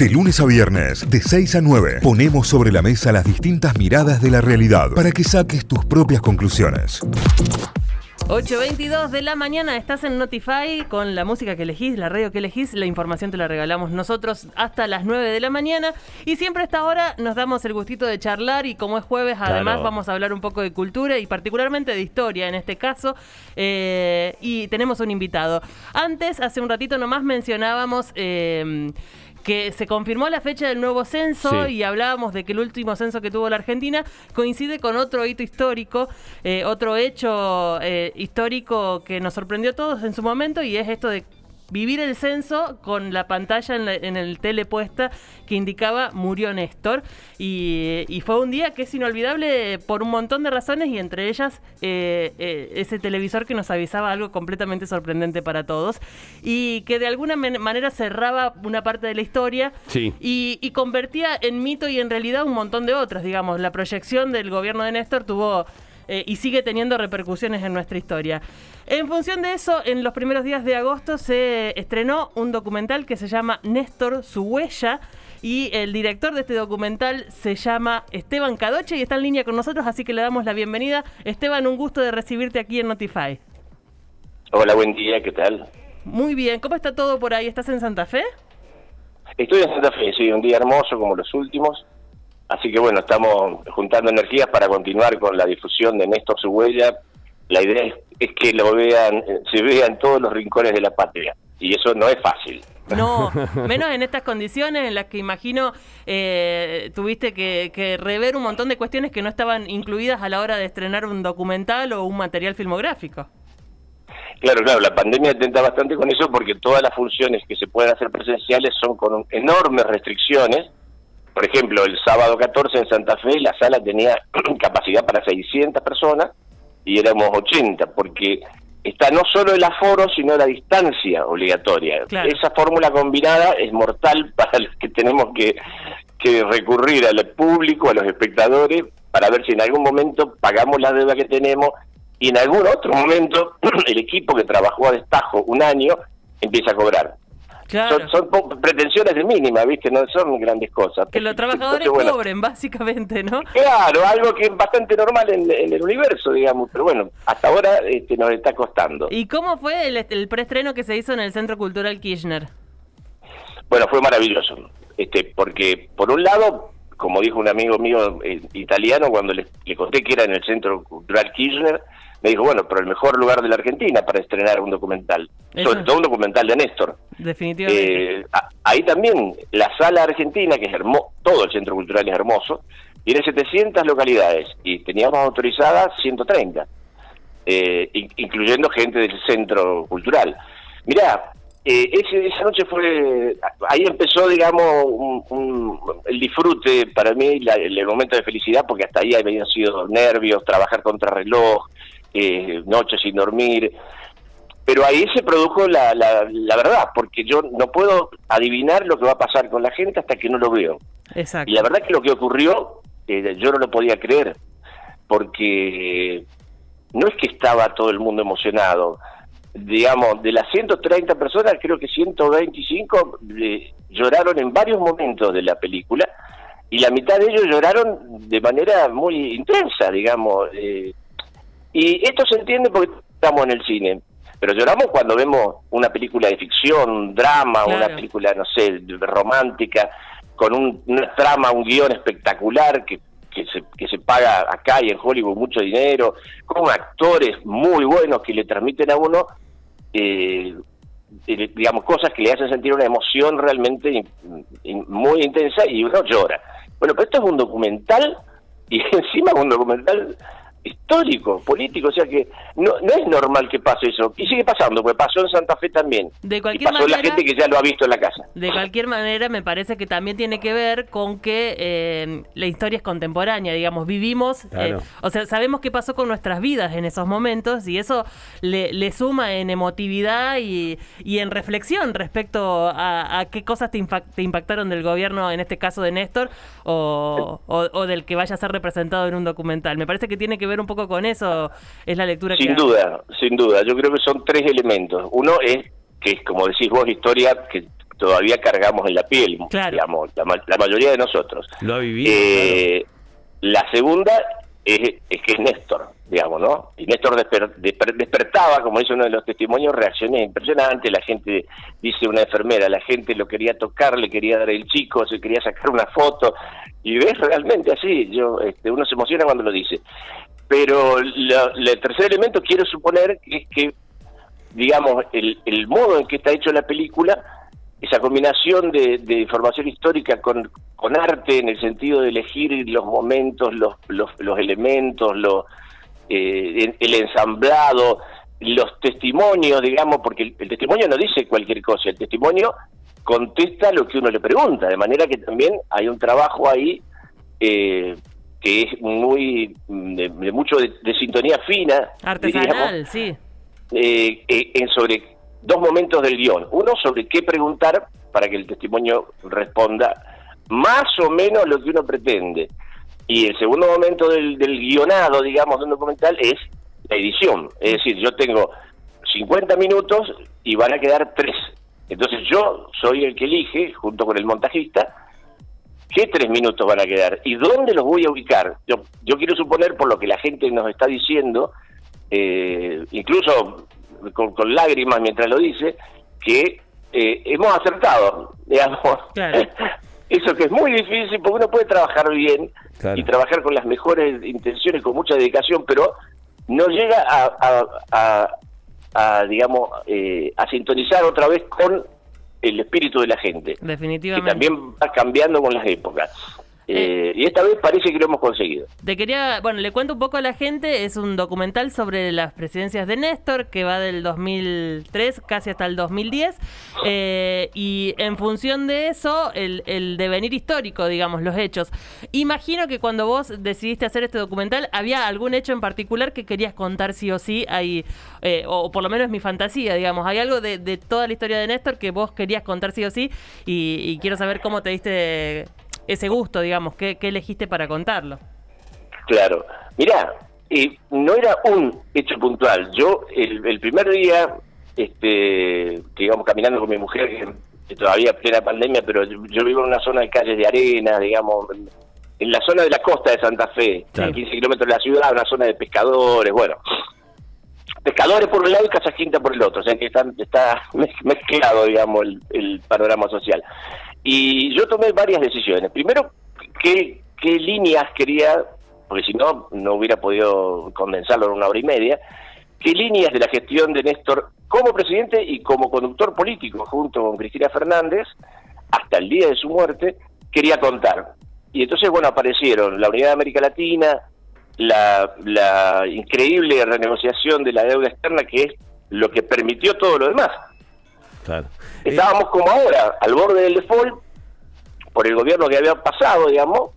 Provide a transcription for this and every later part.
De lunes a viernes, de 6 a 9, ponemos sobre la mesa las distintas miradas de la realidad para que saques tus propias conclusiones. 8.22 de la mañana, estás en Notify con la música que elegís, la radio que elegís, la información te la regalamos nosotros hasta las 9 de la mañana y siempre a esta hora nos damos el gustito de charlar y como es jueves además vamos a hablar un poco de cultura y particularmente de historia en este caso eh, y tenemos un invitado. Antes, hace un ratito nomás mencionábamos... Eh, que se confirmó la fecha del nuevo censo y hablábamos de que el último censo que tuvo la Argentina coincide con otro hito histórico, eh, otro hecho eh, histórico que nos sorprendió a todos en su momento y es esto de vivir el censo con la pantalla en, el tele puesta que indicaba murió Néstor. Y, fue un día que es inolvidable por un montón de razones y entre ellas eh, eh, ese televisor que nos avisaba algo completamente sorprendente para todos y que de alguna manera cerraba una parte de la historia y, y convertía en mito y en realidad un montón de otras. Digamos, la proyección del gobierno de Néstor tuvo eh, y sigue teniendo repercusiones en nuestra historia. En función de eso, en los primeros días de agosto se estrenó un documental que se llama Néstor, su huella. Y el director de este documental se llama Esteban Cadoche y está en línea con nosotros, así que le damos la bienvenida. Esteban, un gusto de recibirte aquí en Notify. Hola, buen día, ¿qué tal? Muy bien, ¿cómo está todo por ahí? ¿Estás en Santa Fe? Estoy en Santa Fe, sí, un día hermoso como los últimos. Así que bueno, estamos juntando energías para continuar con la difusión de Néstor Su Huella. La idea es, que lo vean, se vea en todos los rincones de la patria. Y eso no es fácil. No, menos en estas condiciones en las que imagino eh, tuviste que, que, rever un montón de cuestiones que no estaban incluidas a la hora de estrenar un documental o un material filmográfico. Claro, claro, la pandemia atenta bastante con eso porque todas las funciones que se pueden hacer presenciales son con enormes restricciones por ejemplo, el sábado 14 en Santa Fe la sala tenía capacidad para 600 personas y éramos 80, porque está no solo el aforo, sino la distancia obligatoria. Esa fórmula combinada es mortal para los que tenemos que, que recurrir al público, a los espectadores, para ver si en algún momento pagamos la deuda que tenemos y en algún otro momento el equipo que trabajó a destajo un año empieza a cobrar. Son, pretensiones de mínima, ¿viste? No son grandes cosas. Que los trabajadores cobren, básicamente, ¿no? Claro, algo que es bastante normal en, el universo, digamos, pero bueno, hasta ahora este, nos está costando. ¿Y cómo fue el, el preestreno que se hizo en el Centro Cultural Kirchner? Bueno, fue maravilloso, este, porque por un lado, como dijo un amigo mío eh, italiano cuando le, le conté que era en el Centro Cultural Kirchner, me dijo, bueno, pero el mejor lugar de la Argentina para estrenar un documental, sobre todo un documental de Néstor. Definitivamente. Eh, ahí también, la sala argentina, que es hermoso, todo el centro cultural es hermoso, tiene 700 localidades y teníamos autorizadas 130, eh, incluyendo gente del centro cultural. Mirá, eh, esa noche fue, ahí empezó, digamos, el disfrute para mí, el, momento de felicidad, porque hasta ahí habían sido nervios, trabajar contra reloj, eh, noches sin dormir. Pero ahí se produjo la, la, verdad, porque yo no puedo adivinar lo que va a pasar con la gente hasta que no lo veo. Y la verdad que lo que ocurrió, eh, yo no lo podía creer, porque no es que estaba todo el mundo emocionado. Digamos, de las 130 personas, creo que 125 eh, lloraron en varios momentos de la película y la mitad de ellos lloraron de manera muy intensa, digamos. Eh, y esto se entiende porque estamos en el cine, pero lloramos cuando vemos una película de ficción, un drama, una película, no sé, romántica, con un, una trama, un guion espectacular que, que, se, que se paga acá y en Hollywood mucho dinero, con actores muy buenos que le transmiten a uno, eh, eh, digamos, cosas que le hacen sentir una emoción realmente muy intensa y uno llora. Bueno, pero esto es un documental y encima un documental histórico, político, o sea que no, no es normal que pase eso. Y sigue pasando, porque pasó en Santa Fe también. De cualquier y pasó la gente que ya lo ha visto en la casa. De cualquier manera, me parece que también tiene que ver con que eh, la historia es contemporánea, digamos, vivimos, eh, o sea, sabemos qué pasó con nuestras vidas en esos momentos y eso le, le suma en emotividad y, y, en reflexión respecto a, qué cosas te, impactaron del gobierno, en este caso de Néstor, o, o del que vaya a ser representado en un documental. Me parece que tiene que ver un poco con eso, es la lectura sin duda, sin duda. Yo creo que son tres elementos. Uno es que, como decís vos, historia que todavía cargamos en la piel, digamos, la, mayoría de nosotros. Lo ha vivido. Eh, la segunda es, es, que es Néstor, digamos, ¿no? Y Néstor despertaba, como dice uno de los testimonios, reacciones impresionantes. La gente, dice una enfermera, la gente lo quería tocar, le quería dar el chico, se quería sacar una foto. Y ves realmente así, yo este, uno se emociona cuando lo dice. Pero el tercer elemento quiero suponer que es que, digamos, el, el modo en que está hecho la película esa combinación de, información histórica con, arte en el sentido de elegir los momentos, los, elementos, eh, el ensamblado, los testimonios, digamos, porque el, testimonio no dice cualquier cosa, el testimonio contesta lo que uno le pregunta, de manera que también hay un trabajo ahí eh, que es muy de, mucho de, sintonía fina, artesanal, sí, eh, en sobre dos momentos del guion. Uno sobre qué preguntar para que el testimonio responda más o menos lo que uno pretende. Y el segundo momento del, del guionado, digamos, de un documental es la edición. Es decir, yo tengo 50 minutos y van a quedar tres. Entonces yo soy el que elige, junto con el montajista, qué tres minutos van a quedar y dónde los voy a ubicar. Yo, yo quiero suponer, por lo que la gente nos está diciendo, eh, incluso con, lágrimas mientras lo dice, que eh, hemos acertado, digamos. Eso que es muy difícil porque uno puede trabajar bien y trabajar con las mejores intenciones, con mucha dedicación, pero no llega a, a, digamos, eh, a sintonizar otra vez con el espíritu de la gente. Definitivamente. Que también va cambiando con las épocas. Eh, y esta vez parece que lo hemos conseguido. Te quería, bueno, le cuento un poco a la gente, es un documental sobre las presidencias de Néstor que va del 2003 casi hasta el 2010 eh, y en función de eso el, el, devenir histórico, digamos, los hechos. Imagino que cuando vos decidiste hacer este documental había algún hecho en particular que querías contar sí o sí, ahí, eh, o por lo menos es mi fantasía, digamos, hay algo de, toda la historia de Néstor que vos querías contar sí o sí y, y quiero saber cómo te diste ese gusto, digamos? ¿Qué, elegiste para contarlo? Claro. Mirá, eh, no era un hecho puntual. Yo, el, primer día, este, que íbamos caminando con mi mujer, que, todavía plena pandemia, pero yo, vivo en una zona de calles de arena, digamos, en la zona de la costa de Santa Fe, a 15 kilómetros de la ciudad, una zona de pescadores, bueno. Pescadores por un lado y Casa Quinta por el otro, o sea que está, está mezclado, digamos, el panorama social. Y yo tomé varias decisiones. Primero, qué, qué líneas quería, porque si no, no hubiera podido condensarlo en una hora y media, qué líneas de la gestión de Néstor como presidente y como conductor político junto con Cristina Fernández, hasta el día de su muerte, quería contar. Y entonces, bueno, aparecieron la Unidad de América Latina, la, la increíble renegociación de la deuda externa, que es lo que permitió todo lo demás. Estábamos como ahora, al borde del default, por el gobierno que había pasado, digamos,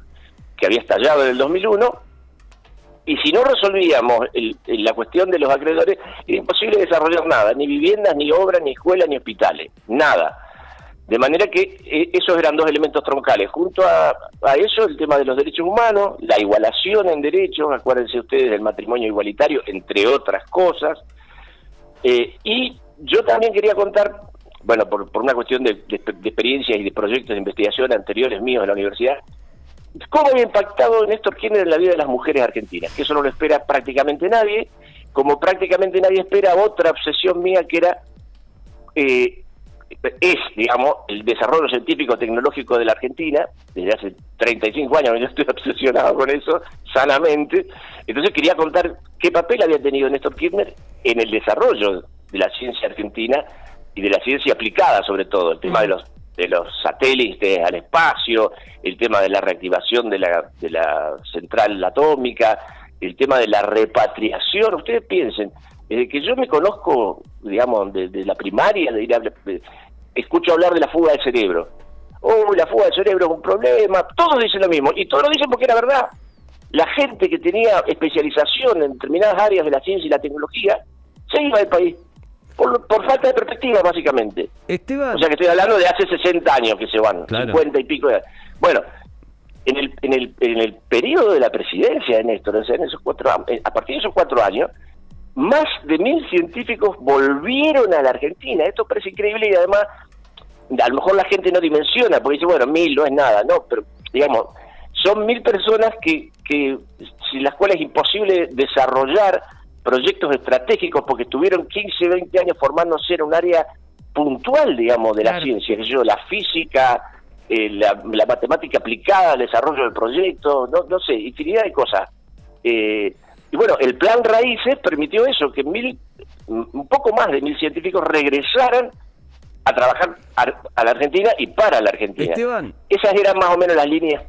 que había estallado en el 2001, y si no resolvíamos la cuestión de los acreedores, era imposible desarrollar nada, ni viviendas, ni obras, ni escuelas, ni hospitales, nada. De manera que eh, esos eran dos elementos troncales. Junto a, a, eso, el tema de los derechos humanos, la igualación en derechos, acuérdense ustedes del matrimonio igualitario, entre otras cosas. Eh, y yo también quería contar bueno, por, por una cuestión de, experiencias y de proyectos de investigación anteriores míos en la universidad, ¿cómo había impactado Néstor Kirchner en la vida de las mujeres argentinas? Que eso no lo espera prácticamente nadie, como prácticamente nadie espera otra obsesión mía que era, eh, es, digamos, el desarrollo científico tecnológico de la Argentina, desde hace 35 años yo estoy obsesionado con eso, sanamente, entonces quería contar qué papel había tenido Néstor Kirchner en el desarrollo de la ciencia argentina y de la ciencia aplicada sobre todo, el tema de los de los satélites al espacio, el tema de la reactivación de la, de la central atómica, el tema de la repatriación. Ustedes piensen, desde que yo me conozco, digamos, de, la primaria, de ir a, escucho hablar de la fuga del cerebro. Oh, la fuga del cerebro es un problema. Todos dicen lo mismo, y todos lo dicen porque era verdad. La gente que tenía especialización en determinadas áreas de la ciencia y la tecnología se iba del país por, falta de perspectiva, básicamente. O sea que estoy hablando de hace 60 años que se van, 50 y pico. De... Bueno, en el, en, el, en el periodo de la presidencia de Néstor, o sea, en esos cuatro, eh, a partir de esos cuatro años, más de mil científicos volvieron a la Argentina. Esto parece increíble y además a lo mejor la gente no dimensiona, porque dice, bueno, mil no es nada, no, pero digamos, son mil personas que, que sin las cuales es imposible desarrollar proyectos estratégicos porque estuvieron 15, 20 años formándose en un área puntual, digamos, de la ciencia, que yo, la física, eh, la, matemática aplicada al desarrollo del proyecto, no, no sé, infinidad de cosas. Eh, y bueno, el plan Raíces permitió eso, que mil, un poco más de mil científicos regresaran a trabajar a, la Argentina y para la Argentina. Esteban. Esas eran más o menos las líneas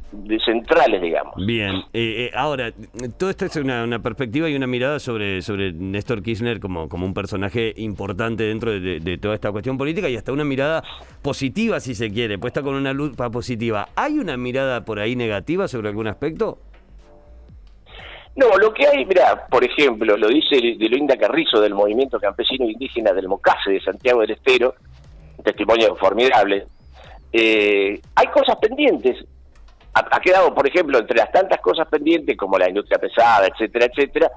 centrales, digamos. Bien, eh, eh, ahora, todo esto es una, perspectiva y una mirada sobre, sobre Néstor Kirchner como, como un personaje importante dentro de, toda esta cuestión política y hasta una mirada positiva, si se quiere, puesta con una luz positiva. ¿Hay una mirada por ahí negativa sobre algún aspecto? No, lo que hay, mira, por ejemplo, lo dice de Linda Carrizo del Movimiento Campesino Indígena del Mocase de Santiago del Estero, testimonio formidable. Eh, hay cosas pendientes. Ha, quedado, por ejemplo, entre las tantas cosas pendientes como la industria pesada, etcétera, etcétera,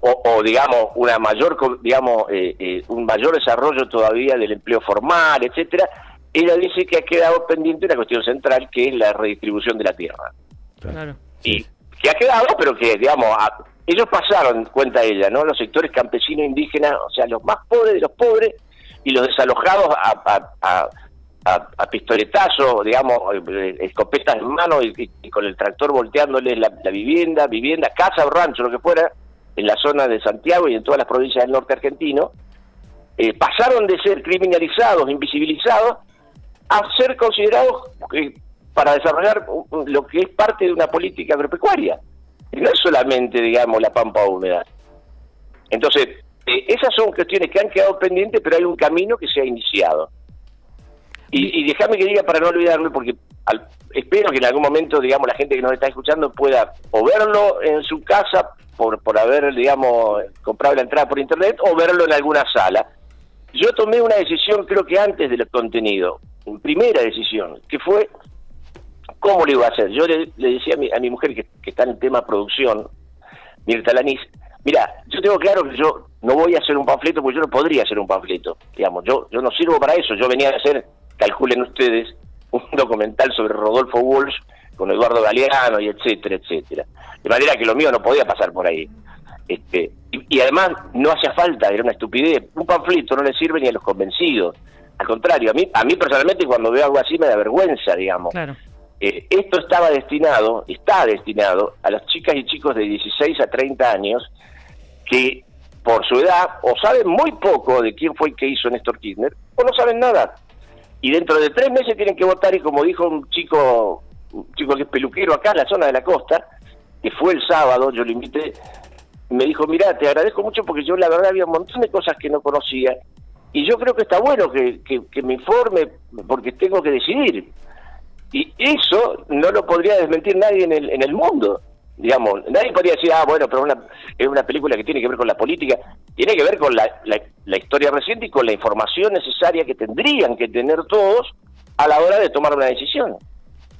o, digamos una mayor, digamos, eh, eh, un mayor desarrollo todavía del empleo formal, etcétera. Ella dice que ha quedado pendiente una cuestión central que es la redistribución de la tierra. Claro. Y que ha quedado, pero que, digamos, ellos pasaron, cuenta ella, ¿no? Los sectores campesinos indígenas, o sea, los más pobres de los pobres, y los desalojados a, a, a, pistoletazo, digamos, escopetas en mano y, con el tractor volteándoles la, vivienda, vivienda, casa o rancho, lo que fuera, en la zona de Santiago y en todas las provincias del norte argentino, eh, pasaron de ser criminalizados, invisibilizados, a ser considerados eh, para desarrollar lo que es parte de una política agropecuaria. Y no es solamente, digamos, la pampa húmeda. Entonces, esas son cuestiones que han quedado pendientes, pero hay un camino que se ha iniciado. Y, déjame que diga para no olvidarme, porque espero que en algún momento, digamos, la gente que nos está escuchando pueda o verlo en su casa por, por haber, digamos, comprado la entrada por internet o verlo en alguna sala. Yo tomé una decisión, creo que antes del contenido, primera decisión, que fue cómo lo iba a hacer. Yo le, decía a mi, a mi mujer que, que, está en el tema producción, Mirta Lanís, mira, yo tengo claro que yo no voy a hacer un panfleto porque yo no podría hacer un panfleto, digamos, yo, yo no sirvo para eso, yo venía a hacer, calculen ustedes, un documental sobre Rodolfo Walsh con Eduardo Galeano y etcétera, etcétera. De manera que lo mío no podía pasar por ahí. Este, y, además no hacía falta, era una estupidez. Un panfleto no le sirve ni a los convencidos. Al contrario, a mí, a mí personalmente cuando veo algo así me da vergüenza, digamos. Eh, esto estaba destinado, está destinado a las chicas y chicos de 16 a 30 años que por su edad, o saben muy poco de quién fue el que hizo Néstor Kirchner, o no saben nada. Y dentro de tres meses tienen que votar, y como dijo un chico, un chico que es peluquero acá en la zona de la costa, que fue el sábado, yo lo invité, me dijo, mira, te agradezco mucho porque yo la verdad había un montón de cosas que no conocía, y yo creo que está bueno que, que me informe porque tengo que decidir. Y eso no lo podría desmentir nadie en el, en el mundo digamos, nadie podría decir, ah, bueno, pero una, es una película que tiene que ver con la política, tiene que ver con la, la, historia reciente y con la información necesaria que tendrían que tener todos a la hora de tomar una decisión.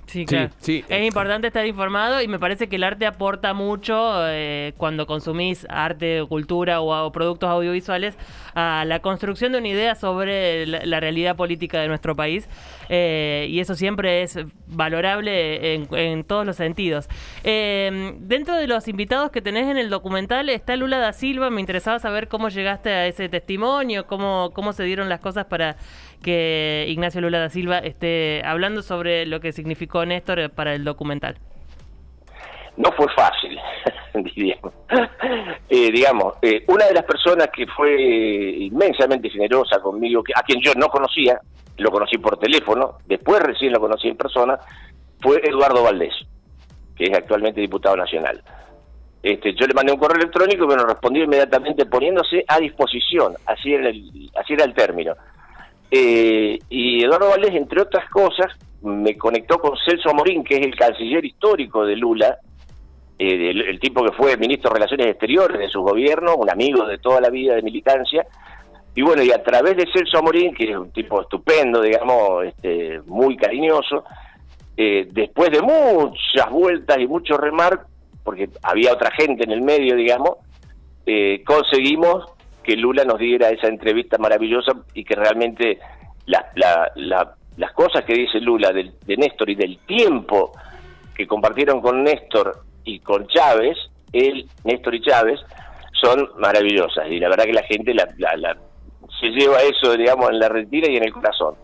Sí, claro. Sí, Es importante estar informado y me parece que el arte aporta mucho eh, cuando consumís arte, cultura o, productos audiovisuales a la construcción de una idea sobre la, realidad política de nuestro país. Eh, y eso siempre es valorable en, todos los sentidos. Eh, dentro de los invitados que tenés en el documental está Lula da Silva. Me interesaba saber cómo llegaste a ese testimonio, cómo, cómo se dieron las cosas para que Ignacio Lula da Silva esté hablando sobre lo que significó Néstor para el documental. No fue fácil, digamos. Eh, digamos, eh, una de las personas que fue inmensamente generosa conmigo, a quien yo no conocía, lo conocí por teléfono, después recién lo conocí en persona, fue Eduardo Valdés, que es actualmente diputado nacional. Este, yo le mandé un correo electrónico que me respondió inmediatamente poniéndose a disposición, así era el, así era el término. Eh, y Eduardo Valdés, entre otras cosas, me conectó con Celso Amorín, que es el canciller histórico de Lula, eh, el, tipo que fue ministro de Relaciones Exteriores de su gobierno, un amigo de toda la vida de militancia. Y bueno, y a través de Celso Amorín, que es un tipo estupendo, digamos, este, muy cariñoso, eh, después de muchas vueltas y mucho remar, porque había otra gente en el medio, digamos, conseguimos que Lula nos diera esa entrevista maravillosa y que realmente la, la, las cosas que dice Lula de, de Néstor y del tiempo que compartieron con Néstor y con Chávez, él, Néstor y Chávez, son maravillosas. Y la verdad que la gente la, la- la- se lleva eso, digamos, en la retira y en el corazón.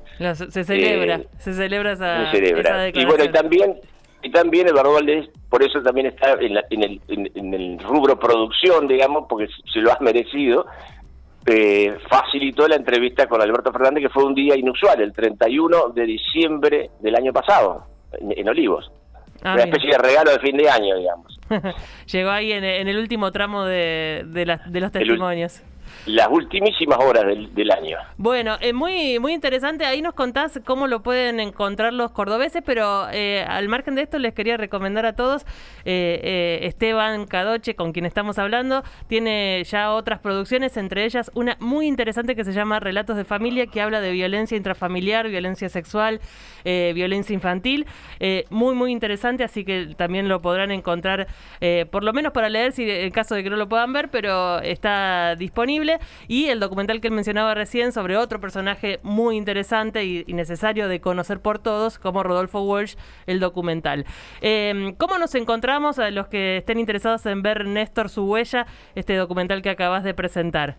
Se, celebra, Eh, se celebra esa, se celebra. esa Y bueno, y también, y también Eduardo Valdés, por eso también está en, la- en el, en- en el rubro producción, digamos, porque se lo ha merecido, eh, facilitó la entrevista con Alberto Fernández, que fue un día inusual, el 31 de diciembre del año pasado, en, Olivos. Ah, Una especie de regalo de fin de año, digamos. Llegó ahí en, en el último tramo de, de, las- de los testimonios. Las ultimísimas horas del, año. Bueno, es muy muy interesante. Ahí nos contás cómo lo pueden encontrar los cordobeses, pero eh, al margen de esto les quería recomendar a todos eh, eh, Esteban Cadoche, con quien estamos hablando, tiene ya otras producciones, entre ellas una muy interesante que se llama Relatos de Familia, que habla de violencia intrafamiliar, violencia sexual, eh, violencia infantil. Eh, muy muy interesante, así que también lo podrán encontrar, eh, por lo menos para leer, si en caso de que no lo puedan ver, pero está disponible. Y el documental que él mencionaba recién sobre otro personaje muy interesante y, necesario de conocer por todos, como Rodolfo Walsh, el documental. Eh, ¿Cómo nos encontramos a los que estén interesados en ver Néstor su huella, este documental que acabas de presentar?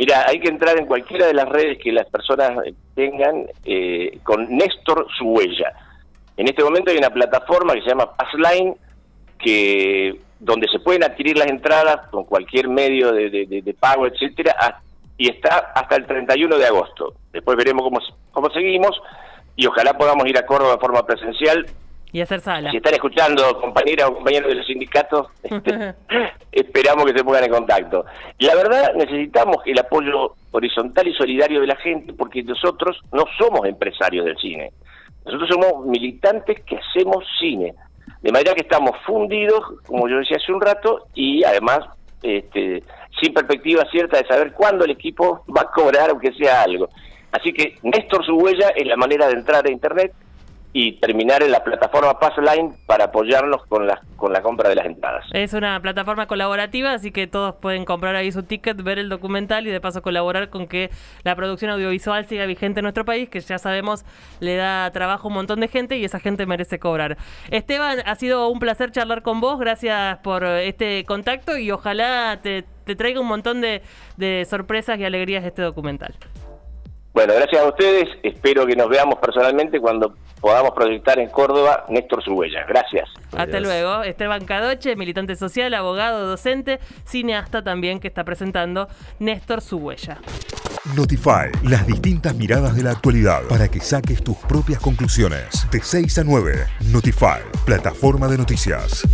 Mira, hay que entrar en cualquiera de las redes que las personas tengan eh, con Néstor su huella. En este momento hay una plataforma que se llama Passline, que donde se pueden adquirir las entradas con cualquier medio de, de- pago, etcétera, y está hasta el 31 de agosto. Después veremos cómo, cómo seguimos y ojalá podamos ir a Córdoba de forma presencial. Y hacer sala. Si están escuchando, compañeras o compañeros de los sindicatos, este, esperamos que se pongan en contacto. La verdad, necesitamos el apoyo horizontal y solidario de la gente, porque nosotros no somos empresarios del cine. Nosotros somos militantes que hacemos cine. De manera que estamos fundidos, como yo decía hace un rato, y además este, sin perspectiva cierta de saber cuándo el equipo va a cobrar, aunque sea algo. Así que Néstor su huella es la manera de entrar a Internet y terminar en la plataforma Passline para apoyarnos con la, con la compra de las entradas. Es una plataforma colaborativa, así que todos pueden comprar ahí su ticket, ver el documental y de paso colaborar con que la producción audiovisual siga vigente en nuestro país, que ya sabemos le da trabajo a un montón de gente y esa gente merece cobrar. Esteban, ha sido un placer charlar con vos, gracias por este contacto y ojalá te, te traiga un montón de, de sorpresas y alegrías este documental. Bueno, gracias a ustedes. Espero que nos veamos personalmente cuando podamos proyectar en Córdoba Néstor su huella. Gracias. Hasta Adiós. luego. Esteban Cadoche, militante social, abogado, docente, cineasta también que está presentando Néstor su huella. Notify, las distintas miradas de la actualidad para que saques tus propias conclusiones. De 6 a 9, Notify, plataforma de noticias.